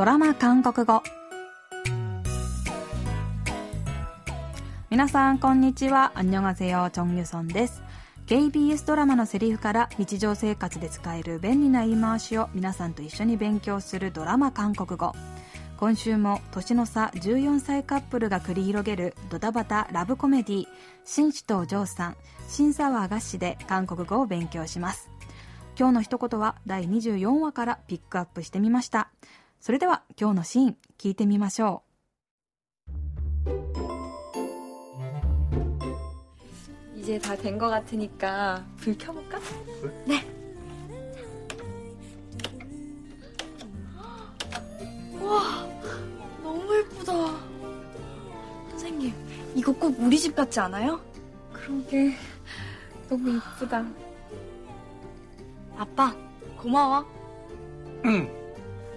ドラマ韓国語。皆さんこんにちは。アンニョンアセヨチョンユソンです KBS ドラマのセリフから日常生活で使える便利な言い回しを皆さんと一緒に勉強するドラマ韓国語。今週も年の差14歳カップルが繰り広げるドタバタラブコメディ紳士とお嬢さん新沢合詞で韓国語を勉強します。今日の一言は第24話からピックアップしてみました。 それでは今日のシーン聞いてみましょう이제다된것같으니까불켜볼까네 와, 너무 예쁘다. 선생님, 이거 꼭 우리 집 같지 않아요? 그러게, 너무 예쁘다. 아빠, 고마워. 응.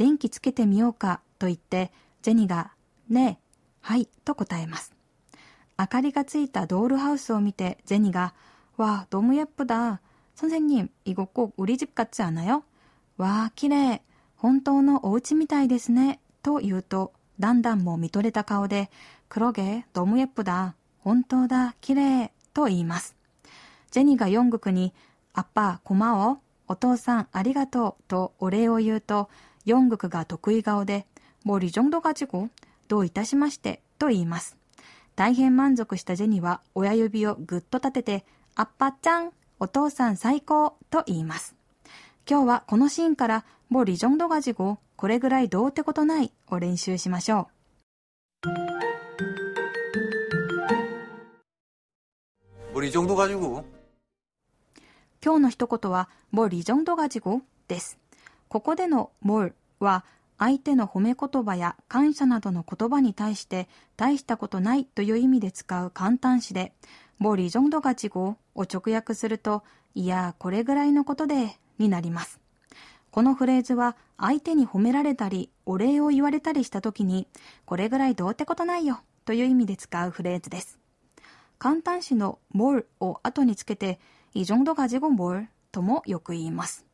電気つけてみようかと言って、ジェニが、ねえ、はい、と答えます。明かりがついたドールハウスを見て、ジェニが、わあ、너무예쁘다선생님이거꼭우리집같지않아요わあ、綺麗。本当のお家みたいですね。と言うと、だんだんも見とれた顔で、黒毛、너무예쁘 다、 本当だ、綺麗、と言います。ジェニーがヨングクに、アッパー、コマを、お父さん、ありがとう、とお礼を言うと、 ヨングクが得意顔で、もうリジョンドガジゴ、どういたしまして、と言います。大変満足したジェニーは、親指をぐっと立てて、アッパちゃん、お父さん最高、と言います。今日はこのシーンから、もうリジョンドガジゴ、これぐらいどうってことないを練習しましょう。뭐이정도가지고今日の一言は、もリジョンドガジゴです。 ここでのもるは相手の褒め言葉や感謝などの言葉に対して大したことないという意味で使う簡単詞で、ボリジョンドガチ語を直訳すると、いやこれぐらいのことで、になります。このフレーズは相手に褒められたり、お礼を言われたりした時に、これぐらいどうってことないよという意味で使うフレーズです。簡単詞の more を後につけて、イジョンドガジ語 more ともよく言います。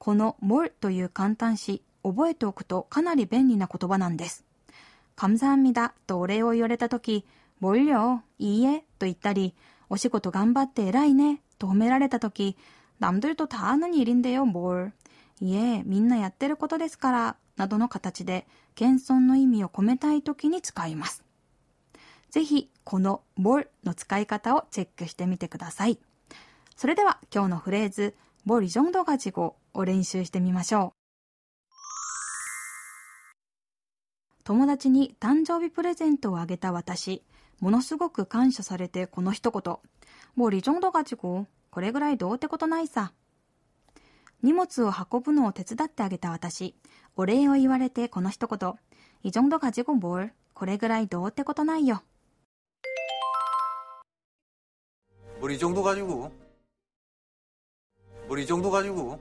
この뭘という簡単詞覚えておくとかなり便利な言葉なんです。감사합니다とお礼を言われた時뭘 요、 いいえと言ったりお仕事頑張って偉いねと褒められた時남들도다하는일인데요 뭘。 いえ、みんなやってることですから、などの形で、謙遜の意味を込めたいときに使います。ぜひ、この more の使い方をチェックしてみてください。それでは、今日のフレーズ、 ボリジョンドガジ語を練習してみましょう。友達に誕生日プレゼントをあげた私、ものすごく感謝されてこの一言。もうリジョンドガジ語、これぐらいどうってことないさ。荷物を運ぶのを手伝ってあげた私。お礼を言われてこの一言。이정도가지고 뭘。 これぐらいどうってことないよ。뭐이정도가지고 우리 이 정도 가지고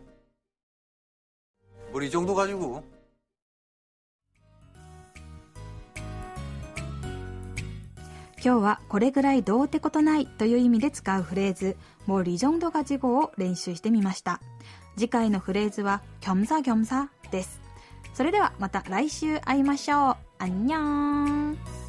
우리 이 정도 가지고今日はこれぐらいどうってことないという意味で使うフレーズ。もうリジョンドガジ語を練習してみました。次回のフレーズはギョムザギョムザです。それではまた来週会いましょう。アにゃョン